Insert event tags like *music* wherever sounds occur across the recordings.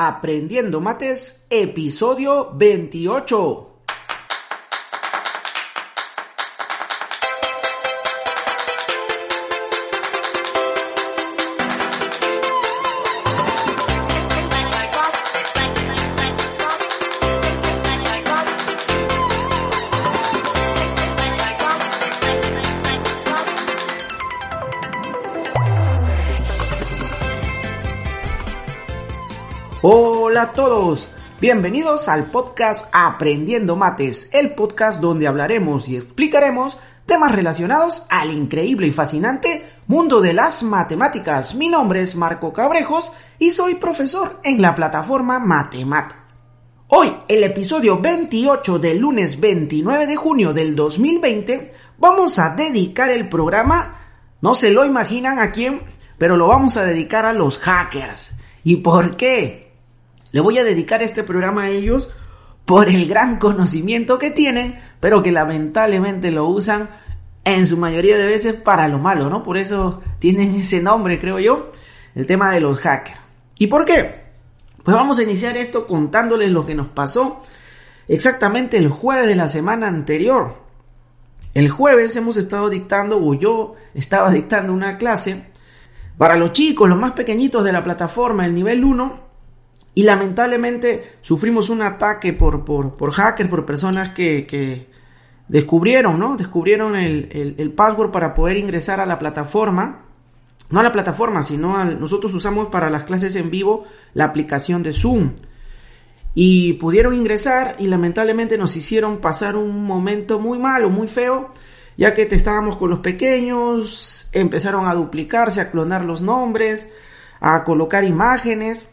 Aprendiendo Mates, episodio 28. Hola a todos, bienvenidos al podcast Aprendiendo Mates, el podcast donde hablaremos y explicaremos temas relacionados al increíble y fascinante mundo de las matemáticas. Mi nombre es Marco Cabrejos y soy profesor en la plataforma Matemat. Hoy, el episodio 28 del lunes 29 de junio del 2020, vamos a dedicar el programa, no se lo imaginan a quién, pero lo vamos a dedicar a los hackers. ¿Y por qué? Le voy a dedicar este programa a ellos por el gran conocimiento que tienen, pero que lamentablemente lo usan en su mayoría de veces para lo malo, ¿no? Por eso tienen ese nombre, creo yo, el tema de los hackers. ¿Y por qué? Pues vamos a iniciar esto contándoles lo que nos pasó exactamente el jueves de la semana anterior. El jueves hemos estado dictando, o yo estaba dictando una clase para los chicos, los más pequeñitos de la plataforma, el nivel 1, y lamentablemente sufrimos un ataque por, por, por hackers, por personas que, descubrieron, ¿no? Descubrieron el, el, password para poder ingresar a la plataforma. No a la plataforma, sino nosotros usamos para las clases en vivo la aplicación de Zoom. Y pudieron ingresar y lamentablemente nos hicieron pasar un momento muy malo, muy feo, ya que estábamos con los pequeños, empezaron a duplicarse, a clonar los nombres, a colocar imágenes.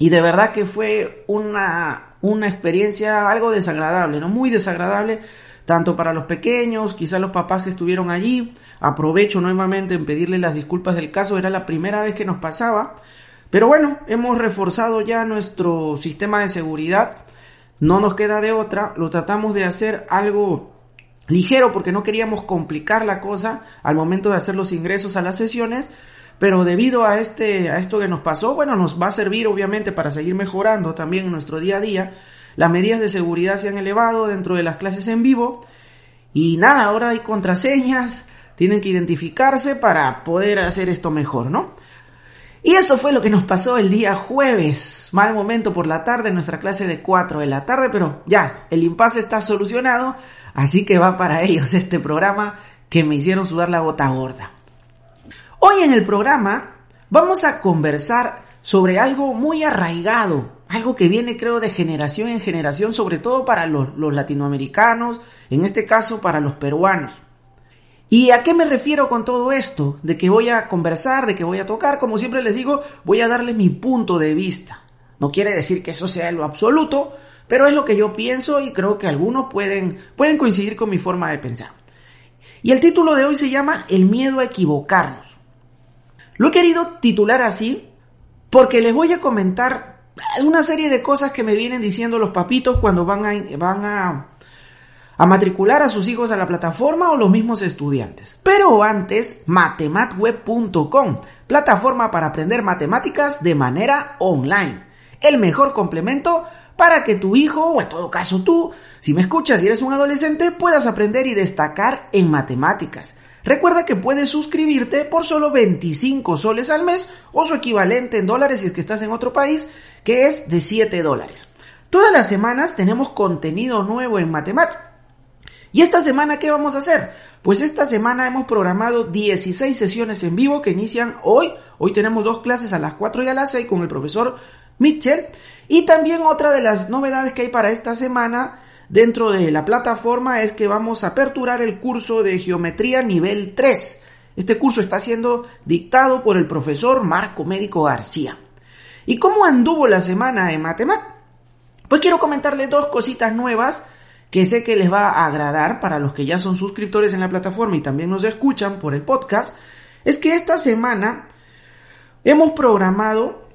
Y de verdad que fue una, una experiencia algo desagradable, ¿no? Muy desagradable, tanto para los pequeños, quizás los papás que estuvieron allí. Aprovecho nuevamente en pedirle las disculpas del caso, era la primera vez que nos pasaba. Pero bueno, hemos reforzado ya nuestro sistema de seguridad. No nos queda de otra, lo tratamos de hacer algo ligero porque no queríamos complicar la cosa al momento de hacer los ingresos a las sesiones, pero debido a este a esto que nos pasó, bueno, nos va a servir obviamente para seguir mejorando también en nuestro día a día. Las medidas de seguridad se han elevado dentro de las clases en vivo y nada, ahora hay contraseñas, tienen que identificarse para poder hacer esto mejor, ¿no? Y eso fue lo que nos pasó el día jueves, mal momento por la tarde, nuestra clase de 4 de la tarde, pero ya, el impasse está solucionado, así que va para ellos este programa que me hicieron sudar la gota gorda. Hoy en el programa vamos a conversar sobre algo muy arraigado, algo que viene creo de generación en generación, sobre todo para los, latinoamericanos, en este caso para los peruanos. ¿Y a qué me refiero con todo esto? De que voy a conversar, de que voy a tocar, como siempre les digo, voy a darle mi punto de vista. No quiere decir que eso sea lo absoluto, pero es lo que yo pienso y creo que algunos pueden, pueden coincidir con mi forma de pensar. Y el título de hoy se llama El miedo a equivocarnos. Lo he querido titular así porque les voy a comentar una serie de cosas que me vienen diciendo los papitos cuando van a, van a, matricular a sus hijos a la plataforma o los mismos estudiantes. Pero antes, matematweb.com, plataforma para aprender matemáticas de manera online. El mejor complemento para que tu hijo, o en todo caso tú, si me escuchas y eres un adolescente, puedas aprender y destacar en matemáticas. Recuerda que puedes suscribirte por solo 25 soles al mes o su equivalente en dólares si es que estás en otro país, que es de 7 dólares. Todas las semanas tenemos contenido nuevo en matemáticas. ¿Y esta semana qué vamos a hacer? Pues esta semana hemos programado 16 sesiones en vivo que inician hoy. Hoy tenemos dos clases a las 4 y a las 6 con el profesor Mitchell. Y también otra de las novedades que hay para esta semana dentro de la plataforma es que vamos a aperturar el curso de geometría nivel 3. Este curso está siendo dictado por el profesor Marco Médico García. ¿Y cómo anduvo la semana en Matemat? Pues quiero comentarles dos cositas nuevas que sé que les va a agradar para los que ya son suscriptores en la plataforma y también nos escuchan por el podcast. Es que esta semana hemos programado,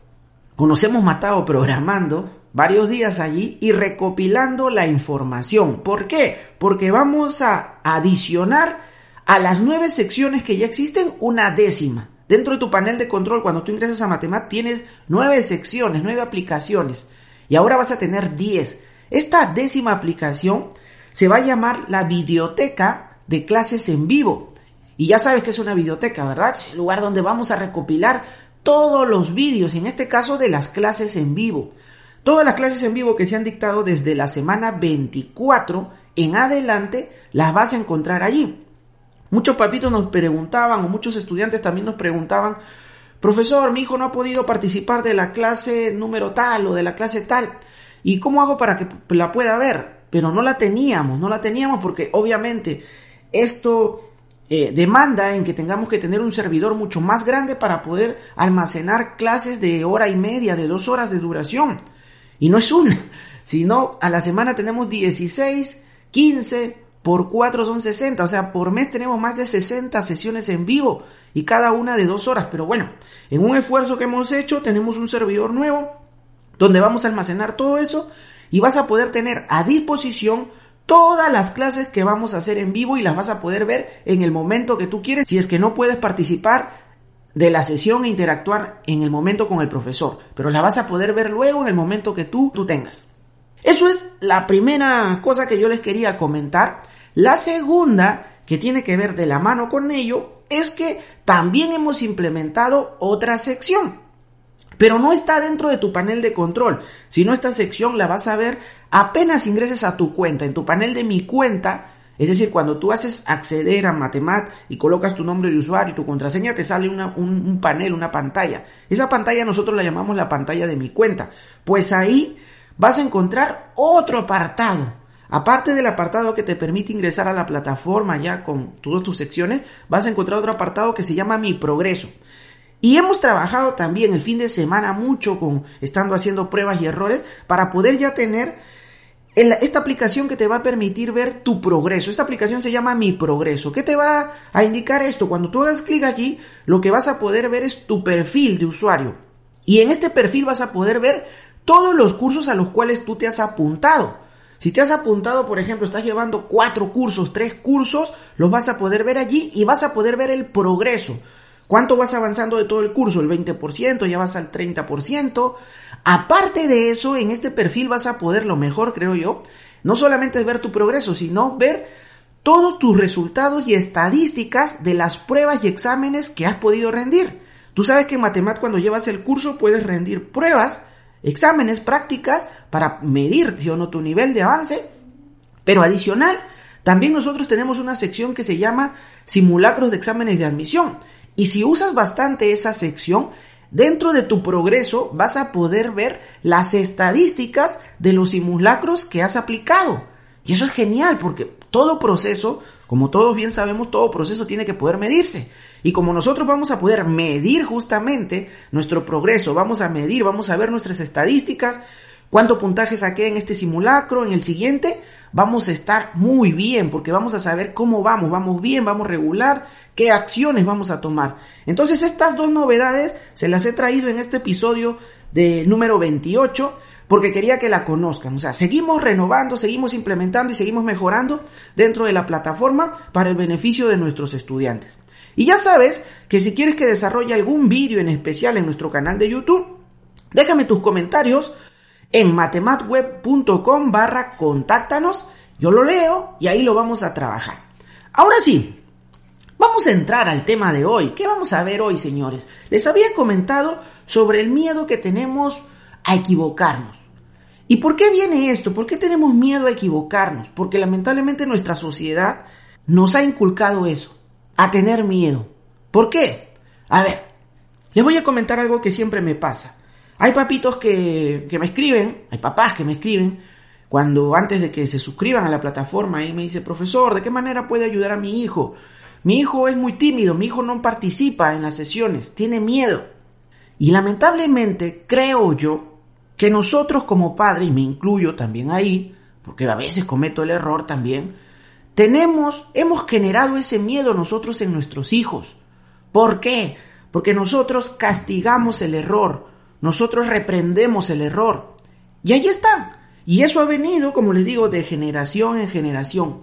o nos hemos matado programando varios días allí y recopilando la información. ¿Por qué? Porque vamos a adicionar a las nueve secciones que ya existen una décima. Dentro de tu panel de control, cuando tú ingresas a Matemat, tienes nueve secciones, nueve aplicaciones. Y ahora vas a tener diez. Esta décima aplicación se va a llamar la videoteca de clases en vivo. Y ya sabes que es una videoteca, ¿verdad? Es el lugar donde vamos a recopilar todos los vídeos, en este caso de las clases en vivo. Todas las clases en vivo que se han dictado desde la semana 24 en adelante las vas a encontrar allí. Muchos papitos nos preguntaban, o muchos estudiantes también nos preguntaban, profesor, mi hijo no ha podido participar de la clase número tal o de la clase tal, ¿y cómo hago para que la pueda ver? Pero no la teníamos, no la teníamos porque obviamente esto eh, demanda en que tengamos que tener un servidor mucho más grande para poder almacenar clases de hora y media, de dos horas de duración. Y no es una, *laughs* sino a la semana tenemos 16, 15, por 4 son 60, o sea, por mes tenemos más de 60 sesiones en vivo y cada una de dos horas. Pero bueno, en un esfuerzo que hemos hecho tenemos un servidor nuevo donde vamos a almacenar todo eso y vas a poder tener a disposición todas las clases que vamos a hacer en vivo y las vas a poder ver en el momento que tú quieres si es que no puedes participar de la sesión e interactuar en el momento con el profesor, pero la vas a poder ver luego en el momento que tú, tú tengas. Eso es la primera cosa que yo les quería comentar. La segunda, que tiene que ver de la mano con ello, es que también hemos implementado otra sección. Pero no está dentro de tu panel de control, sino esta sección la vas a ver apenas ingreses a tu cuenta. En tu panel de mi cuenta, es decir, cuando tú haces acceder a Matemat y colocas tu nombre de usuario y tu contraseña, te sale un, panel, una pantalla. Esa pantalla nosotros la llamamos la pantalla de mi cuenta. Pues ahí vas a encontrar otro apartado Aparte del apartado que te permite ingresar a la plataforma ya con todas tus secciones, vas a encontrar otro apartado que se llama Mi Progreso. Y hemos trabajado también el fin de semana mucho con estando haciendo pruebas y errores para poder ya tener esta aplicación que te va a permitir ver tu progreso. Esta aplicación se llama Mi Progreso. ¿Qué te va a indicar esto? Cuando tú hagas clic allí, lo que vas a poder ver es tu perfil de usuario. Y en este perfil vas a poder ver todos los cursos a los cuales tú te has apuntado. Si te has apuntado, por ejemplo, estás llevando cuatro cursos, tres cursos, los vas a poder ver allí y vas a poder ver el progreso. ¿Cuánto vas avanzando de todo el curso? El 20%, ya vas al 30%. Aparte de eso, en este perfil vas a poder, lo mejor creo yo, no solamente ver tu progreso, sino ver todos tus resultados y estadísticas de las pruebas y exámenes que has podido rendir. Tú sabes que en Matemat cuando llevas el curso puedes rendir pruebas exámenes, prácticas, para medir tu nivel de avance. Pero adicional, también nosotros tenemos una sección que se llama simulacros de exámenes de admisión. Y si usas bastante esa sección, dentro de tu progreso vas a poder ver las estadísticas de los simulacros que has aplicado. Y eso es genial porque todo proceso, como todos bien sabemos, todo proceso tiene que poder medirse. Y como nosotros vamos a poder medir justamente nuestro progreso, vamos a medir, vamos a ver nuestras estadísticas, cuánto puntaje saqué en este simulacro, en el siguiente, vamos a estar muy bien porque vamos a saber cómo vamos, vamos bien, vamos regular, qué acciones vamos a tomar. Entonces estas dos novedades se las he traído en este episodio de número 28 porque quería que la conozcan. O sea, seguimos renovando, seguimos implementando y seguimos mejorando dentro de la plataforma para el beneficio de nuestros estudiantes. Y ya sabes que si quieres que desarrolle algún vídeo en especial en nuestro canal de YouTube, déjame tus comentarios en matematweb.com barra contáctanos, yo lo leo y ahí lo vamos a trabajar. Ahora sí, vamos a entrar al tema de hoy. ¿Qué vamos a ver hoy, señores? Les había comentado sobre el miedo que tenemos a equivocarnos. ¿Y por qué viene esto? ¿Por qué tenemos miedo a equivocarnos? Porque lamentablemente nuestra sociedad nos ha inculcado eso a tener miedo. ¿Por qué? A ver, les voy a comentar algo que siempre me pasa. Hay papitos que, que me escriben, hay papás que me escriben, cuando antes de que se suscriban a la plataforma y me dice, profesor, ¿de qué manera puede ayudar a mi hijo? Mi hijo es muy tímido, mi hijo no participa en las sesiones, tiene miedo. Y lamentablemente creo yo que nosotros como padres, y me incluyo también ahí, porque a veces cometo el error también, tenemos, hemos generado ese miedo nosotros en nuestros hijos. ¿Por qué? Porque nosotros castigamos el error, nosotros reprendemos el error. Y ahí está. Y eso ha venido, como les digo, de generación en generación.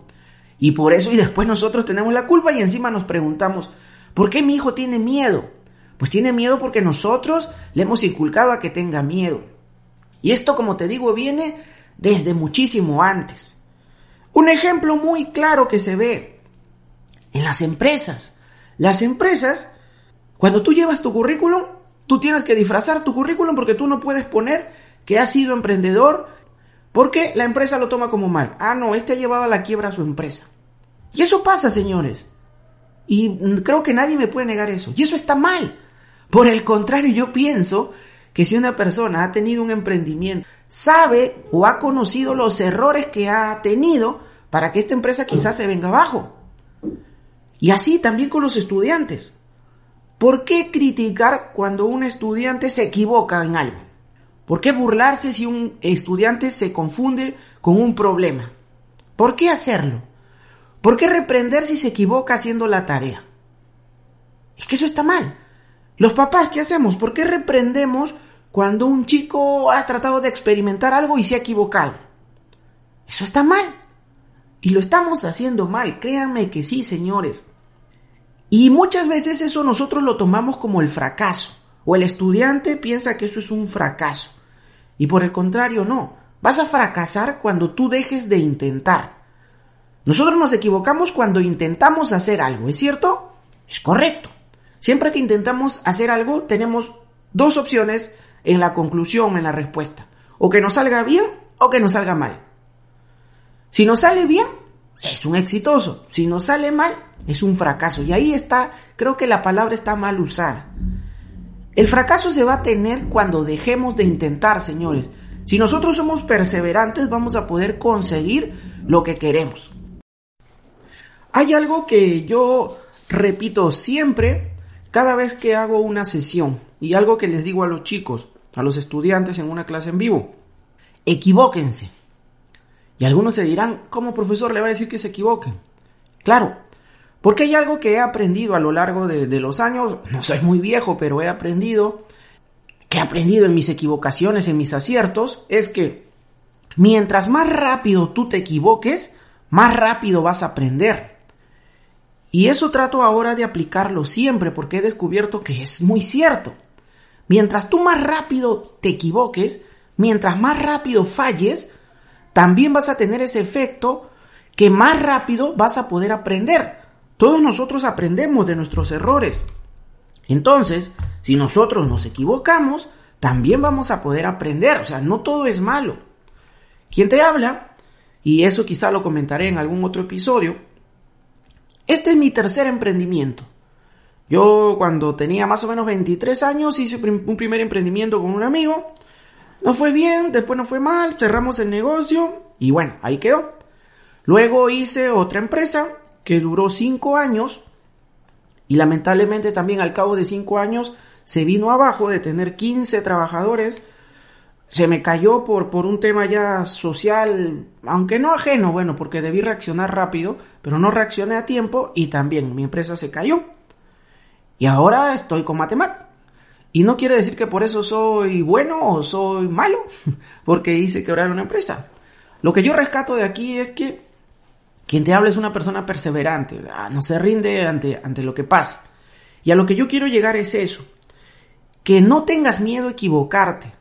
Y por eso, y después nosotros tenemos la culpa y encima nos preguntamos, ¿por qué mi hijo tiene miedo? Pues tiene miedo porque nosotros le hemos inculcado a que tenga miedo. Y esto, como te digo, viene desde muchísimo antes. Un ejemplo muy claro que se ve en las empresas. Las empresas, cuando tú llevas tu currículum, tú tienes que disfrazar tu currículum porque tú no puedes poner que has sido emprendedor porque la empresa lo toma como mal. Ah, no, este ha llevado a la quiebra a su empresa. Y eso pasa, señores. Y creo que nadie me puede negar eso. Y eso está mal. Por el contrario, yo pienso que si una persona ha tenido un emprendimiento, sabe o ha conocido los errores que ha tenido para que esta empresa quizás se venga abajo. Y así también con los estudiantes. ¿Por qué criticar cuando un estudiante se equivoca en algo? ¿Por qué burlarse si un estudiante se confunde con un problema? ¿Por qué hacerlo? ¿Por qué reprender si se equivoca haciendo la tarea? Es que eso está mal. Los papás, ¿qué hacemos? ¿Por qué reprendemos cuando un chico ha tratado de experimentar algo y se ha equivocado? Eso está mal. Y lo estamos haciendo mal, créanme que sí, señores. Y muchas veces eso nosotros lo tomamos como el fracaso. O el estudiante piensa que eso es un fracaso. Y por el contrario, no. Vas a fracasar cuando tú dejes de intentar. Nosotros nos equivocamos cuando intentamos hacer algo, ¿es cierto? Es correcto. Siempre que intentamos hacer algo, tenemos dos opciones en la conclusión, en la respuesta. O que nos salga bien o que nos salga mal. Si nos sale bien, es un exitoso. Si nos sale mal, es un fracaso. Y ahí está, creo que la palabra está mal usada. El fracaso se va a tener cuando dejemos de intentar, señores. Si nosotros somos perseverantes, vamos a poder conseguir lo que queremos. Hay algo que yo repito siempre cada vez que hago una sesión y algo que les digo a los chicos, a los estudiantes en una clase en vivo. Equivóquense. Y algunos se dirán, ¿cómo profesor le va a decir que se equivoquen? Claro, porque hay algo que he aprendido a lo largo de, los años, no soy muy viejo, pero he aprendido, que he aprendido en mis equivocaciones, en mis aciertos, es que mientras más rápido tú te equivoques, más rápido vas a aprender. Y eso trato ahora de aplicarlo siempre porque he descubierto que es muy cierto. Mientras tú más rápido te equivoques, mientras más rápido falles, también vas a tener ese efecto que más rápido vas a poder aprender. Todos nosotros aprendemos de nuestros errores. Entonces, si nosotros nos equivocamos, también vamos a poder aprender. O sea, no todo es malo. Quien te habla, y eso quizá lo comentaré en algún otro episodio, este es mi tercer emprendimiento. Yo cuando tenía más o menos 23 años hice un primer emprendimiento con un amigo. No fue bien, después no fue mal, cerramos el negocio y bueno, ahí quedó. Luego hice otra empresa que duró cinco años y lamentablemente también al cabo de cinco años se vino abajo de tener 15 trabajadores. Se me cayó por, por un tema ya social, aunque no ajeno, bueno, porque debí reaccionar rápido, pero no reaccioné a tiempo y también mi empresa se cayó. Y ahora estoy con Matemat. Y no quiere decir que por eso soy bueno o soy malo, *laughs* porque hice quebrar una empresa. Lo que yo rescato de aquí es que quien te habla es una persona perseverante, ah, no se rinde ante, ante lo que pasa. Y a lo que yo quiero llegar es eso, que no tengas miedo a equivocarte.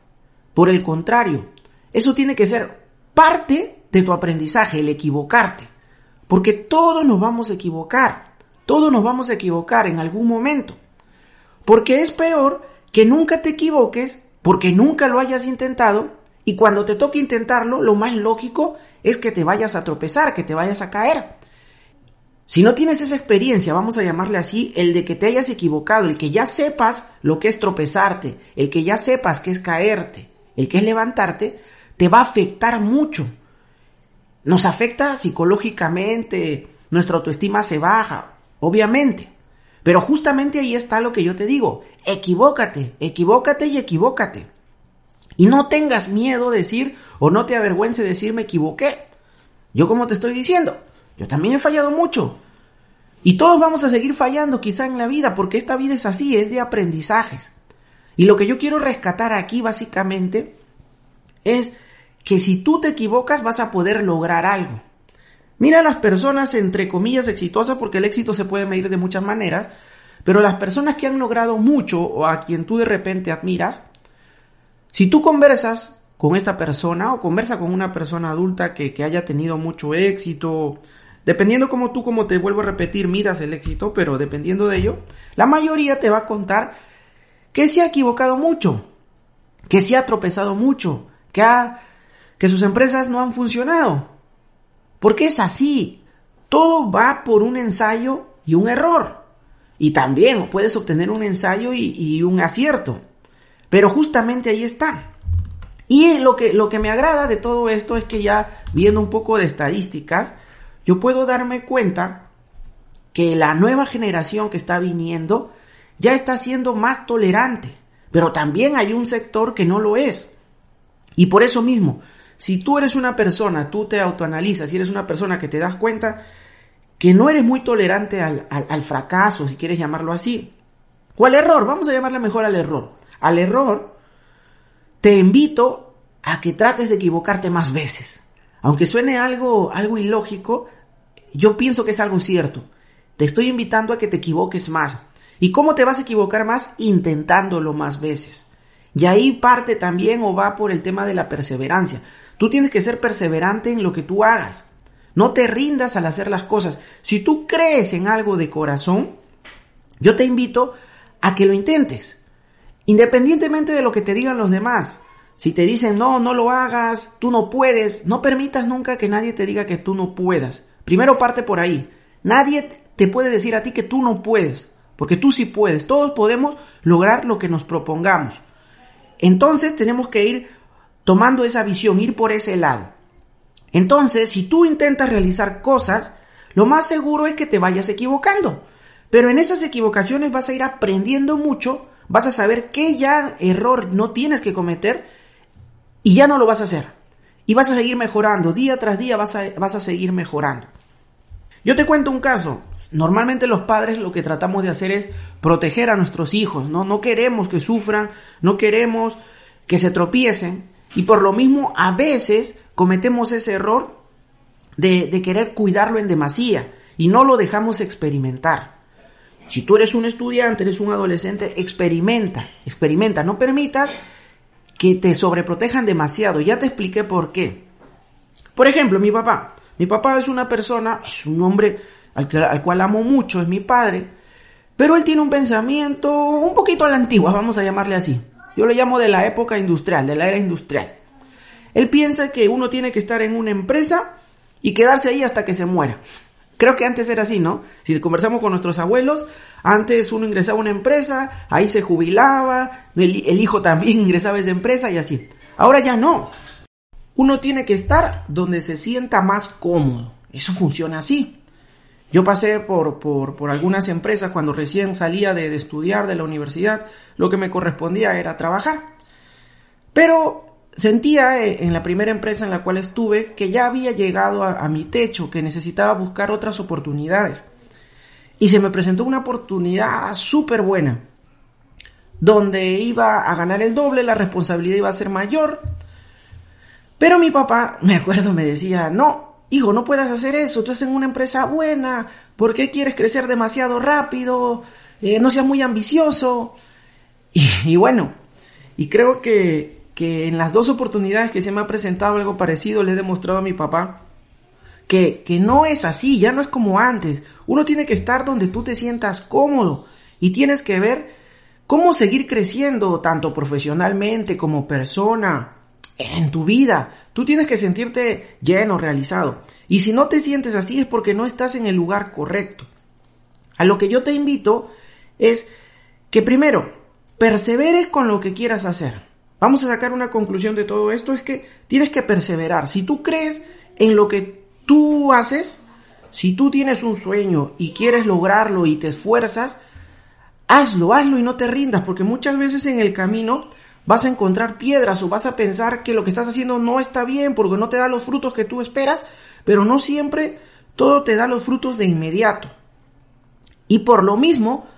Por el contrario, eso tiene que ser parte de tu aprendizaje, el equivocarte. Porque todos nos vamos a equivocar, todos nos vamos a equivocar en algún momento. Porque es peor que nunca te equivoques, porque nunca lo hayas intentado, y cuando te toque intentarlo, lo más lógico es que te vayas a tropezar, que te vayas a caer. Si no tienes esa experiencia, vamos a llamarle así, el de que te hayas equivocado, el que ya sepas lo que es tropezarte, el que ya sepas que es caerte, el que es levantarte, te va a afectar mucho. Nos afecta psicológicamente, nuestra autoestima se baja, obviamente. Pero justamente ahí está lo que yo te digo. Equivócate, equivócate y equivócate. Y no tengas miedo de decir o no te avergüence decir me equivoqué. Yo como te estoy diciendo, yo también he fallado mucho. Y todos vamos a seguir fallando quizá en la vida porque esta vida es así, es de aprendizajes. Y lo que yo quiero rescatar aquí básicamente es que si tú te equivocas vas a poder lograr algo. Mira a las personas entre comillas exitosas porque el éxito se puede medir de muchas maneras, pero las personas que han logrado mucho o a quien tú de repente admiras, si tú conversas con esta persona o conversa con una persona adulta que, que haya tenido mucho éxito, dependiendo como tú, como te vuelvo a repetir, miras el éxito, pero dependiendo de ello, la mayoría te va a contar que se ha equivocado mucho, que se ha tropezado mucho, que, que sus empresas no han funcionado. Porque es así. Todo va por un ensayo y un error. Y también puedes obtener un ensayo y, un acierto. Pero justamente ahí está. Y lo que, lo que me agrada de todo esto es que ya viendo un poco de estadísticas, yo puedo darme cuenta que la nueva generación que está viniendo ya está siendo más tolerante. Pero también hay un sector que no lo es. Y por eso mismo, si tú eres una persona, tú te autoanalizas y eres una persona que te das cuenta que no eres muy tolerante al, al, fracaso, si quieres llamarlo así, o al error, vamos a llamarle mejor al error. Al error, te invito a que trates de equivocarte más veces. Aunque suene algo, algo ilógico, yo pienso que es algo cierto. Te estoy invitando a que te equivoques más. ¿Y cómo te vas a equivocar más? Intentándolo más veces. Y ahí parte también o va por el tema de la perseverancia. Tú tienes que ser perseverante en lo que tú hagas. No te rindas al hacer las cosas. Si tú crees en algo de corazón, yo te invito a que lo intentes. Independientemente de lo que te digan los demás. Si te dicen no, no lo hagas, tú no puedes, no permitas nunca que nadie te diga que tú no puedas. Primero parte por ahí. Nadie te puede decir a ti que tú no puedes, porque tú sí puedes. Todos podemos lograr lo que nos propongamos. Entonces tenemos que ir tomando esa visión, ir por ese lado. Entonces, si tú intentas realizar cosas, lo más seguro es que te vayas equivocando. Pero en esas equivocaciones vas a ir aprendiendo mucho, vas a saber qué ya error no tienes que cometer y ya no lo vas a hacer. Y vas a seguir mejorando, día tras día vas a, vas a seguir mejorando. Yo te cuento un caso. Normalmente los padres lo que tratamos de hacer es proteger a nuestros hijos, ¿no? No queremos que sufran, no queremos que se tropiecen y por lo mismo a veces cometemos ese error de, de querer cuidarlo en demasía y no lo dejamos experimentar. Si tú eres un estudiante, eres un adolescente, experimenta, experimenta, no permitas que te sobreprotejan demasiado. Ya te expliqué por qué. Por ejemplo, mi papá. Mi papá es una persona, es un hombre al, cual amo mucho, es mi padre, pero él tiene un pensamiento un poquito a la antigua, vamos a llamarle así. Yo le llamo de la época industrial, de la era industrial. Él piensa que uno tiene que estar en una empresa y quedarse ahí hasta que se muera. Creo que antes era así, ¿no? Si conversamos con nuestros abuelos, antes uno ingresaba a una empresa, ahí se jubilaba, el, hijo también *laughs* ingresaba a esa empresa y así. Ahora ya no. Uno tiene que estar donde se sienta más cómodo. Eso funciona así. Yo pasé por, por, algunas empresas cuando recién salía de, estudiar de la universidad, lo que me correspondía era trabajar. Pero sentía eh, en la primera empresa en la cual estuve que ya había llegado a, mi techo, que necesitaba buscar otras oportunidades. Y se me presentó una oportunidad súper buena, donde iba a ganar el doble, la responsabilidad iba a ser mayor. Pero mi papá, *laughs* me acuerdo, me decía, no, hijo, no puedas hacer eso, tú estás en una empresa buena, ¿por qué quieres crecer demasiado rápido? Eh, no seas muy ambicioso. *laughs* Y, bueno, y creo que, en las dos oportunidades que se me ha presentado algo parecido, le he demostrado a mi papá que, que no es así, ya no es como antes. Uno tiene que estar donde tú te sientas cómodo y tienes que ver cómo seguir creciendo tanto profesionalmente como persona en tu vida. Tú tienes que sentirte lleno, realizado. Y si no te sientes así es porque no estás en el lugar correcto. A lo que yo te invito es que primero, perseveres con lo que quieras hacer. Vamos a sacar una conclusión de todo esto, es que tienes que perseverar. Si tú crees en lo que tú haces, si tú tienes un sueño y quieres lograrlo y te esfuerzas, hazlo, hazlo y no te rindas, porque muchas veces en el camino vas a encontrar piedras o vas a pensar que lo que estás haciendo no está bien porque no te da los frutos que tú esperas, pero no siempre todo te da los frutos de inmediato. Y por lo mismo,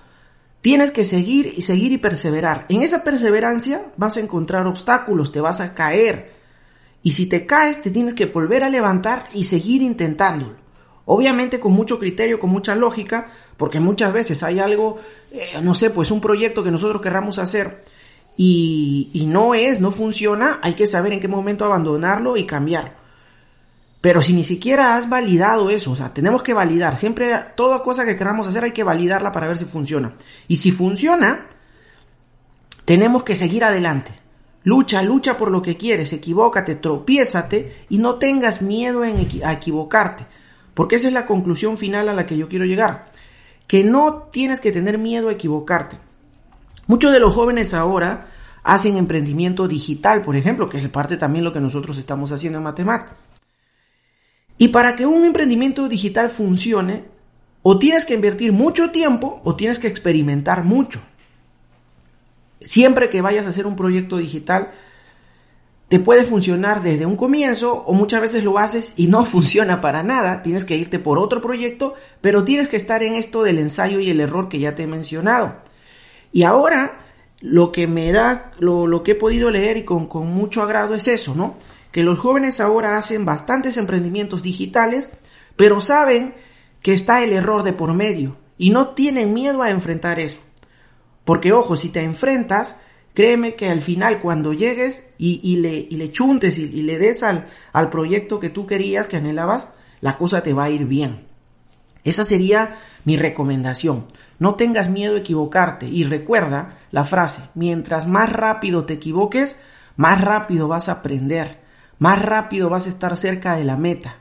tienes que seguir y seguir y perseverar. En esa perseverancia vas a encontrar obstáculos, te vas a caer. Y si te caes, te tienes que volver a levantar y seguir intentándolo. Obviamente con mucho criterio, con mucha lógica, porque muchas veces hay algo, eh, no sé, pues un proyecto que nosotros querramos hacer y, y no es, no funciona, hay que saber en qué momento abandonarlo y cambiarlo. Pero si ni siquiera has validado eso, o sea, tenemos que validar. Siempre toda cosa que queramos hacer hay que validarla para ver si funciona. Y si funciona, tenemos que seguir adelante. Lucha, lucha por lo que quieres, equivócate, tropiézate y no tengas miedo en a equivocarte. Porque esa es la conclusión final a la que yo quiero llegar. Que no tienes que tener miedo a equivocarte. Muchos de los jóvenes ahora hacen emprendimiento digital, por ejemplo, que es parte también lo que nosotros estamos haciendo en Matemat. Y para que un emprendimiento digital funcione, o tienes que invertir mucho tiempo o tienes que experimentar mucho. Siempre que vayas a hacer un proyecto digital, te puede funcionar desde un comienzo o muchas veces lo haces y no *laughs* funciona para nada. Tienes que irte por otro proyecto, pero tienes que estar en esto del ensayo y el error que ya te he mencionado. Y ahora lo que me da, lo, que he podido leer y con, mucho agrado es eso, ¿no? Que los jóvenes ahora hacen bastantes emprendimientos digitales, pero saben que está el error de por medio y no tienen miedo a enfrentar eso. Porque ojo, si te enfrentas, créeme que al final cuando llegues y, le, chuntes y, y le des al, al proyecto que tú querías, que anhelabas, la cosa te va a ir bien. Esa sería mi recomendación. No tengas miedo a equivocarte y recuerda la frase, mientras más rápido te equivoques, más rápido vas a aprender, más rápido vas a estar cerca de la meta.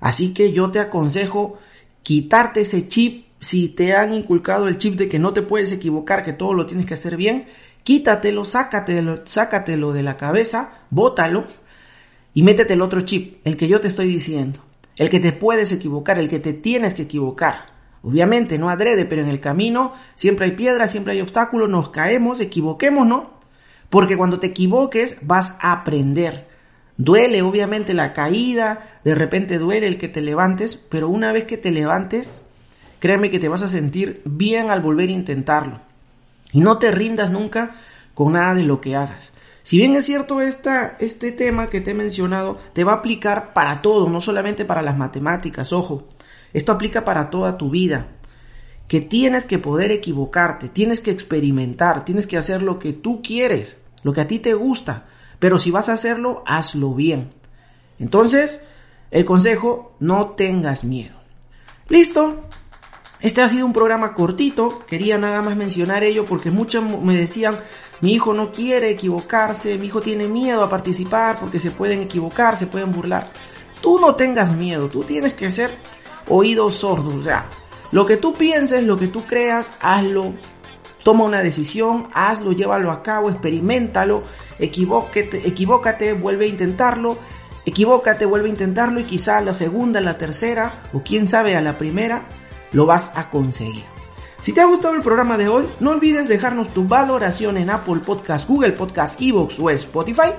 Así que yo te aconsejo quitarte ese chip, si te han inculcado el chip de que no te puedes equivocar, que todo lo tienes que hacer bien, quítatelo, sácatelo, sácatelo de la cabeza, bótalo y métete el otro chip, el que yo te estoy diciendo, el que te puedes equivocar, el que te tienes que equivocar. Obviamente, no adrede, pero en el camino siempre hay piedras, siempre hay obstáculos, nos caemos, equivoquémonos, porque cuando te equivoques vas a aprender. Duele obviamente la caída, de repente duele el que te levantes, pero una vez que te levantes, créeme que te vas a sentir bien al volver a intentarlo. Y no te rindas nunca con nada de lo que hagas. Si bien es cierto esta, este tema que te he mencionado, te va a aplicar para todo, no solamente para las matemáticas, ojo. Esto aplica para toda tu vida. Que tienes que poder equivocarte, tienes que experimentar, tienes que hacer lo que tú quieres, lo que a ti te gusta. Pero si vas a hacerlo, hazlo bien. Entonces, el consejo, no tengas miedo. Listo. Este ha sido un programa cortito. Quería nada más mencionar ello porque muchos me decían, mi hijo no quiere equivocarse, mi hijo tiene miedo a participar porque se pueden equivocar, se pueden burlar. Tú no tengas miedo, tú tienes que ser oídos sordos. O sea, lo que tú pienses, lo que tú creas, hazlo. Toma una decisión, hazlo, llévalo a cabo, experimentalo, equivócate, equivócate, vuelve a intentarlo, equivócate, vuelve a intentarlo y quizá a la segunda, a la tercera o quién sabe a la primera lo vas a conseguir. Si te ha gustado el programa de hoy, no olvides dejarnos tu valoración en Apple Podcast, Google Podcast, Evox o Spotify.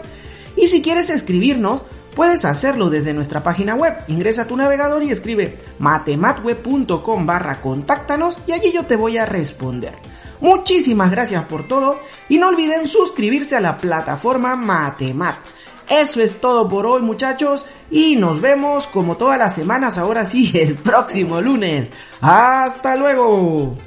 Y si quieres escribirnos, Puedes hacerlo desde nuestra página web. Ingresa a tu navegador y escribe matematweb.com barra contáctanos y allí yo te voy a responder. Muchísimas gracias por todo y no olviden suscribirse a la plataforma Matemat. Eso es todo por hoy muchachos y nos vemos como todas las semanas ahora sí *laughs* el próximo lunes. Hasta luego.